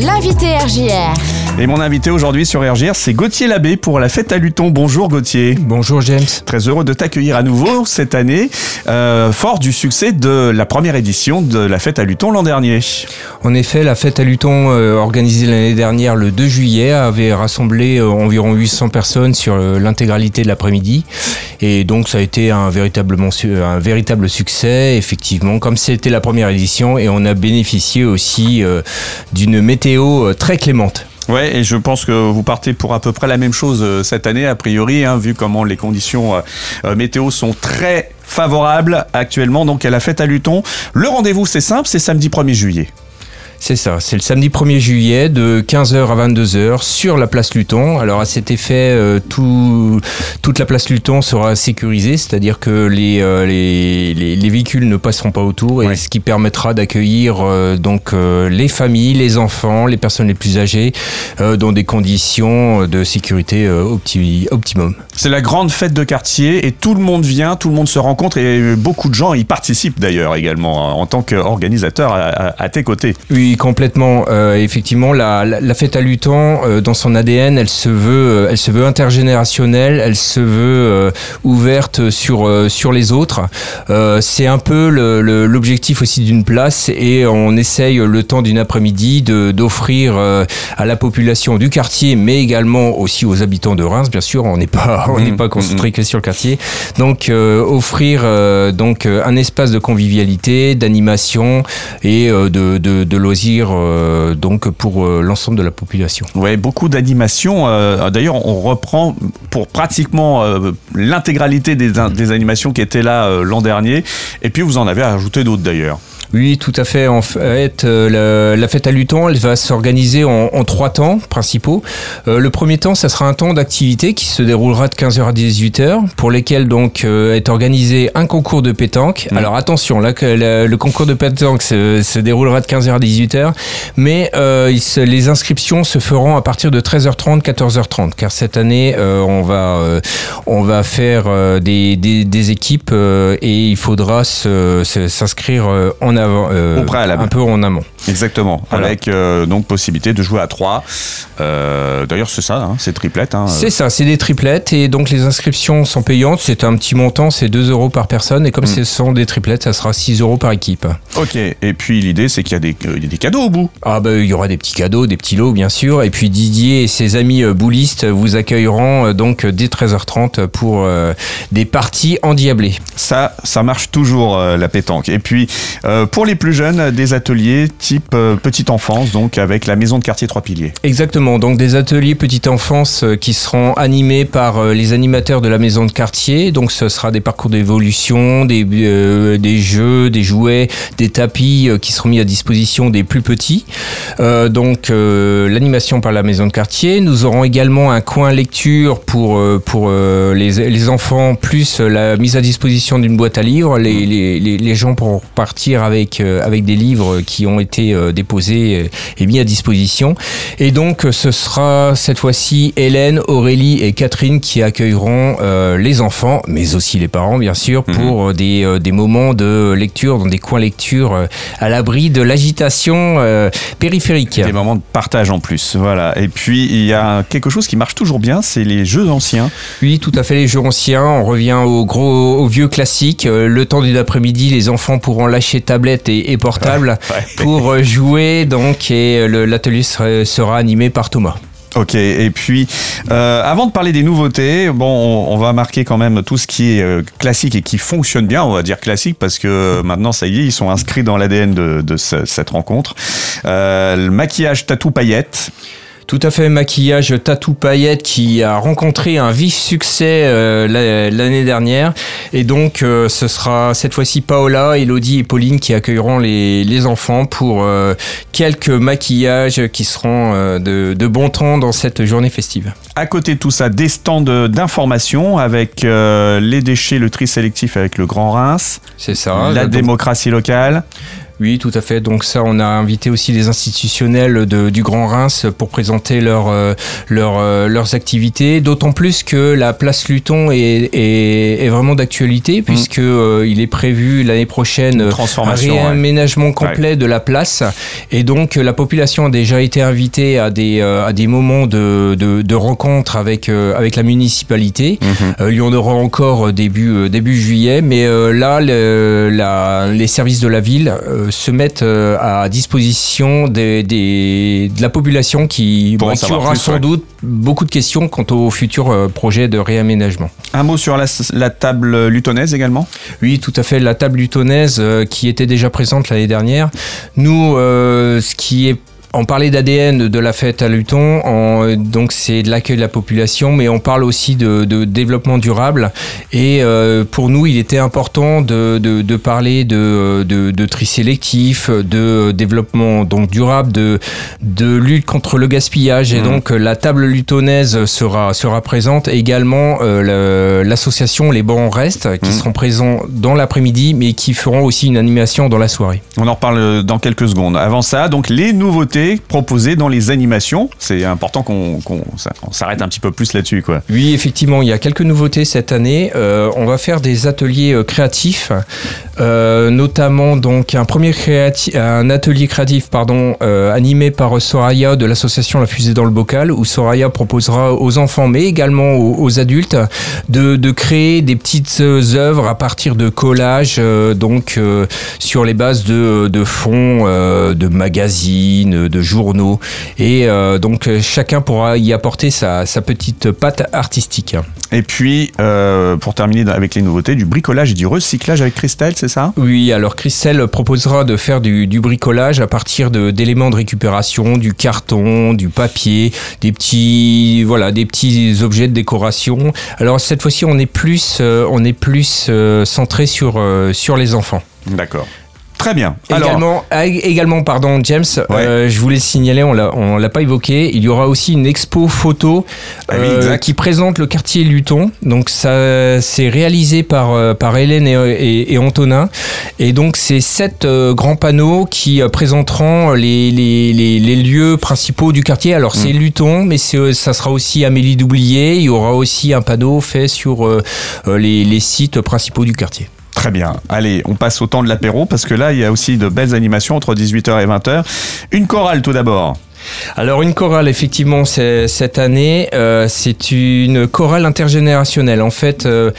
L'invité RJR. Et mon invité aujourd'hui sur RGR, c'est Gauthier Labbé pour la fête à Luton. Bonjour Gauthier. Bonjour James. Très heureux de t'accueillir à nouveau cette année, euh, fort du succès de la première édition de la fête à Luton l'an dernier. En effet, la fête à Luton, euh, organisée l'année dernière le 2 juillet, avait rassemblé euh, environ 800 personnes sur l'intégralité de l'après-midi. Et donc ça a été un, véritablement, un véritable succès, effectivement, comme c'était la première édition. Et on a bénéficié aussi d'une météo très clémente. Ouais, et je pense que vous partez pour à peu près la même chose euh, cette année, a priori, hein, vu comment les conditions euh, euh, météo sont très favorables actuellement. Donc à la fête à Luton, le rendez-vous c'est simple, c'est samedi 1er juillet. C'est ça, c'est le samedi 1er juillet de 15h à 22h sur la place Luton. Alors à cet effet, euh, tout, toute la place Luton sera sécurisée, c'est-à-dire que les, euh, les, les, les véhicules ne passeront pas autour, et Ouais. ce qui permettra d'accueillir euh, donc les familles, les enfants, les personnes les plus âgées dans des conditions de sécurité opti- optimum. C'est la grande fête de quartier et tout le monde vient, tout le monde se rencontre et beaucoup de gens y participent d'ailleurs également hein, en tant qu'organisateur à, à- à tes côtés. Oui, complètement. Euh, effectivement, la, la, la fête à Luton, euh, dans son ADN, elle se veut, euh, elle se veut intergénérationnelle, elle se veut ouverte sur sur les autres. C'est un peu l'objectif aussi d'une place et on essaye le temps d'une après-midi de d'offrir à la population du quartier, mais également aussi aux habitants de Reims. Bien sûr, on n'est pas on n'est Mhm, pas concentré que sur le quartier. Donc offrir donc un espace de convivialité, d'animation et de, de, de euh, donc pour euh, l'ensemble de la population. Ouais, beaucoup d'animations. euh, D'ailleurs, on reprend pour pratiquement l'intégralité des, animations qui étaient là l'an dernier. Et puis, vous en avez ajouté d'autres d'ailleurs. Oui, tout à fait. En fait, euh, la, la fête à Luton, elle va s'organiser en, en trois temps principaux. Euh, le premier temps, ça sera un temps d'activité qui se déroulera de 15h à 18h, pour lesquels donc euh, est organisé un concours de pétanque. Alors attention, là, le, concours de pétanque se, se déroulera de 15h à 18h, mais euh, il se- les inscriptions se feront à partir de 13h30, 14h30, car cette année, on va on va faire des, des, des équipes et il faudra s'inscrire en avant, euh, Au préalable. un peu en amont. Exactement. Voilà. Avec euh, donc possibilité de jouer à 3. D'ailleurs, c'est ça, hein, c'est triplette. hein. C'est ça, c'est des triplettes et donc les inscriptions sont payantes. C'est un petit montant, c'est 2 euros par personne et comme Mm. ce sont des triplettes, ça sera 6 euros par équipe. Ok. Et puis, l'idée, c'est qu'il y, a des- euh, cadeaux au bout. Ah bah il y aura des petits cadeaux, des petits lots bien sûr et puis Didier et ses amis euh, boulistes vous accueilleront euh, donc dès 13h30 pour euh, des parties endiablées. Ça, ça marche toujours, euh, la pétanque. Et puis, euh, pour les plus jeunes, des ateliers type euh, petite enfance, donc avec la maison de quartier Trois Piliers. Exactement, donc des ateliers petite enfance euh, qui seront animés par euh, les animateurs de la maison de quartier. Donc ce sera des parcours d'évolution, des, jeux, des jouets, des tapis qui seront mis à disposition des plus petits. Donc l'animation par la maison de quartier. Nous aurons également un coin lecture pour, pour les, enfants, plus la mise à disposition d'une boîte à livres. Les, les, les gens pourront partir avec, euh, avec des livres qui ont été euh, déposés et mis à disposition. Et donc, ce sera cette fois-ci Hélène, Aurélie et Catherine qui accueilleront euh, les enfants, mais aussi les parents, bien sûr, Mhm. pour des, des moments de lecture dans des coins lecture à l'abri de l'agitation périphérique. Des moments de partage en plus. Voilà. Et puis, il y a quelque chose qui marche toujours bien, c'est les jeux anciens. Oui, tout à fait, les jeux anciens. On revient au gros, au vieux classique. Le temps d'une après-midi, les enfants pourront lâcher tablette et, et portable Ouais. pour euh, jouer. Donc, et euh, l'atelier sera, sera animé par Thomas. Ok, et puis euh, avant de parler des nouveautés, bon, on, on va marquer quand même tout ce qui est euh, classique et qui fonctionne bien, on va dire classique, parce que maintenant ça y est, ils sont inscrits dans l'ADN de, de ce- cette rencontre. Euh, le maquillage tatou paillettes, Tout à fait, maquillage tatou paillette qui a rencontré un vif succès euh, la- l'année dernière. Et donc, euh, ce sera cette fois-ci Paola, Elodie et Pauline qui accueilleront les, les enfants pour euh, quelques maquillages qui seront de, de bon temps dans cette journée festive. à côté de tout ça, des stands d'information avec les déchets, le tri sélectif avec le Grand Reims, C'est ça. la démocratie locale. Oui, tout à fait. Donc ça, on a invité aussi les institutionnels de, du Grand Reims pour présenter leur, euh, leur, euh, leurs activités. D'autant plus que la place Luton est, est, est vraiment d'actualité, mmh. puisque euh, il est prévu l'année prochaine un réaménagement ouais. complet ouais. de la place. Et donc la population a déjà été invitée à des, à des moments de, de, de rencontres avec, avec la municipalité. Mmh. il y en aura encore début, début juillet, mais là, le, la, les services de la ville se mettent à disposition des, des, de la population qui, bon, qui aura plus, sans ouais. doute beaucoup de questions quant au futur euh, projet de réaménagement. Un mot sur la, la, table lutonaise également? Oui, tout à fait. La table lutonaise euh, qui était déjà présente l'année dernière. Nous, euh, ce qui est on parlait d'ADN de la fête à Luton, on, donc c'est de l'accueil de la population, mais on parle aussi de, de développement durable. Et euh, pour nous, il était important de, de, de parler de, tri sélectif, de développement donc durable, de, lutte contre le gaspillage. Et mmh. donc la table lutonaise sera, sera présente. Également euh, l'association Les Bons Restes, qui mmh. seront présents dans l'après-midi, mais qui feront aussi une animation dans la soirée. On en reparle dans quelques secondes. Avant ça, donc les nouveautés proposées dans les animations. C'est important qu'on qu s'arrête un petit peu plus là-dessus. quoi. Oui, effectivement, il y a quelques nouveautés cette année. Euh, on va faire des ateliers euh, créatifs, euh, notamment donc un premier créatif, un atelier créatif pardon, animé par Soraya de l'association La Fusée dans le Bocal, où Soraya proposera aux enfants, mais également aux, adultes, de, créer des petites œuvres à partir de collages, donc sur les bases de fonds, de magazines, de journaux. Et euh, donc chacun pourra y apporter sa, sa, petite patte artistique. Et puis, euh, pour terminer avec les nouveautés, du bricolage et du recyclage avec Christelle, c'est ça? Oui, alors Christelle proposera de faire du, du bricolage à partir d'éléments de, de, récupération, du carton, du papier, des petits, voilà, des petits objets de décoration. Alors cette fois-ci, on est plus, euh, on est plus centré sur, sur les enfants. D'accord. Très bien. Alors... Également, également, pardon, James, ouais. euh, je voulais le signaler, on l'a, on l'a pas évoqué. Il y aura aussi une expo photo ah euh, qui présente le quartier Luton. Donc ça, c'est réalisé par euh, par Hélène et, et, et, Antonin. Et donc c'est sept euh, grands panneaux qui euh, présenteront les, les, les, les, lieux principaux du quartier. Alors c'est mmh. Luton, mais ça sera aussi Amélie Doublier. Il y aura aussi un panneau fait sur euh, les, les sites principaux du quartier. Très bien. Allez, on passe au temps de l'apéro parce que là, il y a aussi de belles animations entre 18h et 20h. Une chorale tout d'abord. Alors une chorale, effectivement, cette année, euh, c'est une chorale intergénérationnelle. En fait, euh,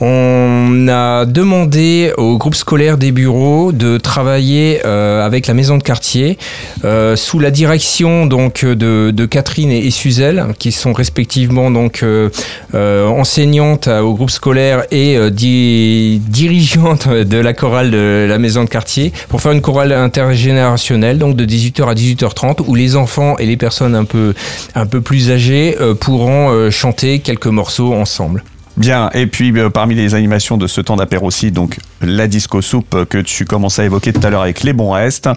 on a demandé au groupe scolaire des bureaux de travailler euh, avec la maison de quartier sous la direction donc de, Catherine et, Suzelle, qui sont respectivement donc enseignantes au groupe scolaire et di dirigeantes de la chorale de la maison de quartier, pour faire une chorale intergénérationnelle, donc de 18h à 18h30, où les enfants et les personnes un peu, plus âgées euh, pourront euh, chanter quelques morceaux ensemble. Bien, et puis euh, parmi les animations de ce temps d'apéro aussi, donc la disco soupe que tu commençais à évoquer tout à l'heure avec les bons restes.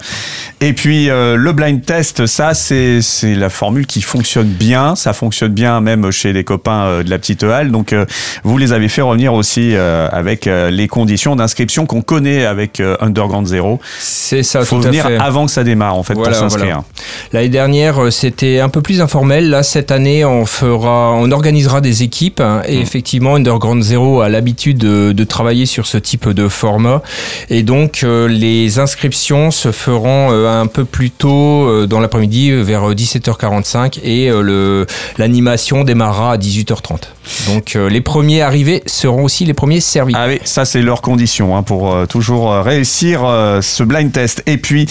Et puis euh, le blind test, ça c'est la formule qui fonctionne bien, ça fonctionne bien même chez les copains euh, de la petite halle. Donc vous les avez fait revenir aussi avec les conditions d'inscription qu'on connaît avec Underground Zero. C'est ça, Faut tout venir à fait. avant que ça démarre en fait voilà, pour s'inscrire. Voilà. L'année dernière c'était un peu plus informel. Là cette année on fera, on organisera des équipes hein, et mmh. effectivement Underground Zero a l'habitude de, travailler sur ce type de format. Et donc, euh, les inscriptions se feront euh, un peu plus tôt euh, dans l'après-midi, vers 17h45, et l'animation démarrera à 18h30. Donc, les premiers arrivés seront aussi les premiers servis. Ah oui, ça c'est leur condition hein, pour toujours réussir ce blind test. Et puis,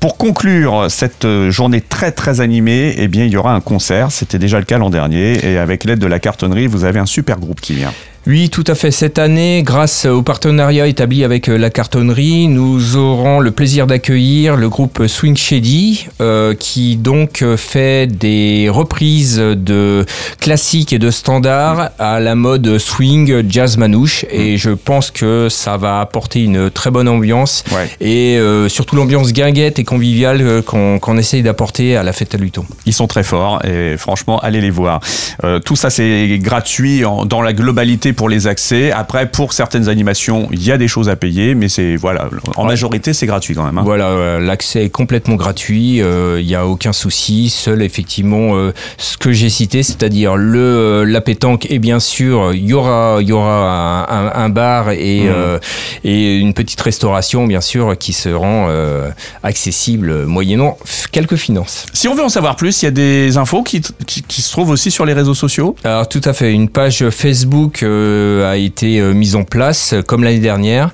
pour conclure cette journée très très animée, eh bien, il y aura un concert. C'était déjà le cas l'an dernier. Et avec l'aide de la cartonnerie, vous avez un super groupe qui vient. Oui, tout à fait. Cette année, grâce au partenariat établi avec la cartonnerie, nous aurons le plaisir d'accueillir le groupe Swing Shady, euh, qui donc fait des reprises de classiques et de standards à la mode swing jazz manouche. Et je pense que ça va apporter une très bonne ambiance ouais. et euh, surtout l'ambiance guinguette et conviviale qu'on qu essaye d'apporter à la fête à Luton. Ils sont très forts et franchement, allez les voir. Euh, tout ça, c'est gratuit en, dans la globalité pour les accès. Après, pour certaines animations, il y a des choses à payer, mais c'est voilà, en majorité, c'est gratuit quand même. hein. Voilà, euh, l'accès est complètement gratuit, euh, il n'y a aucun souci. Seul effectivement euh, ce que j'ai cité, c'est-à-dire le euh, la pétanque et bien sûr il y aura il y aura un, bar et euh, et une petite restauration bien sûr qui seront euh, accessibles moyennant quelques finances. Si on veut en savoir plus, il y a des infos qui, qui, qui se trouvent aussi sur les réseaux sociaux? Alors tout à fait, une page Facebook euh, a été euh, mise en place euh, comme l'année dernière,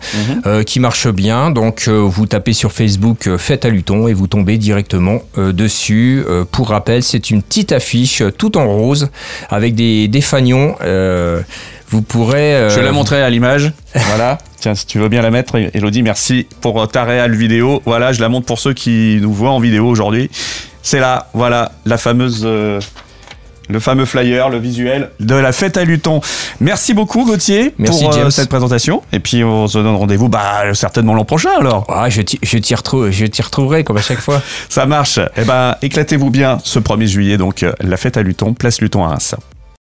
euh, qui marche bien. Donc euh, vous tapez sur Facebook euh, Fête à Luton et vous tombez directement euh, dessus. Euh, pour rappel, c'est une petite affiche euh, tout en rose avec des, des fanions. Euh, vous pourrez. euh, Je la montrer à l'image. Voilà. Tiens, si tu veux bien la mettre, Elodie, merci pour ta réelle vidéo. Voilà, je la montre pour ceux qui nous voient en vidéo aujourd'hui. C'est là, voilà, la fameuse. euh, le fameux flyer, le visuel de la fête à Luton. Merci beaucoup Gauthier Merci, pour euh, cette présentation. Et puis on se donne rendez-vous bah, certainement l'an prochain alors. Ah, je t'y je t'y retrou- je t'y retrouverai comme à chaque fois. Ça marche. Eh ben, éclatez-vous bien ce 1er juillet, donc euh, la fête à Luton, place Luton à Reims.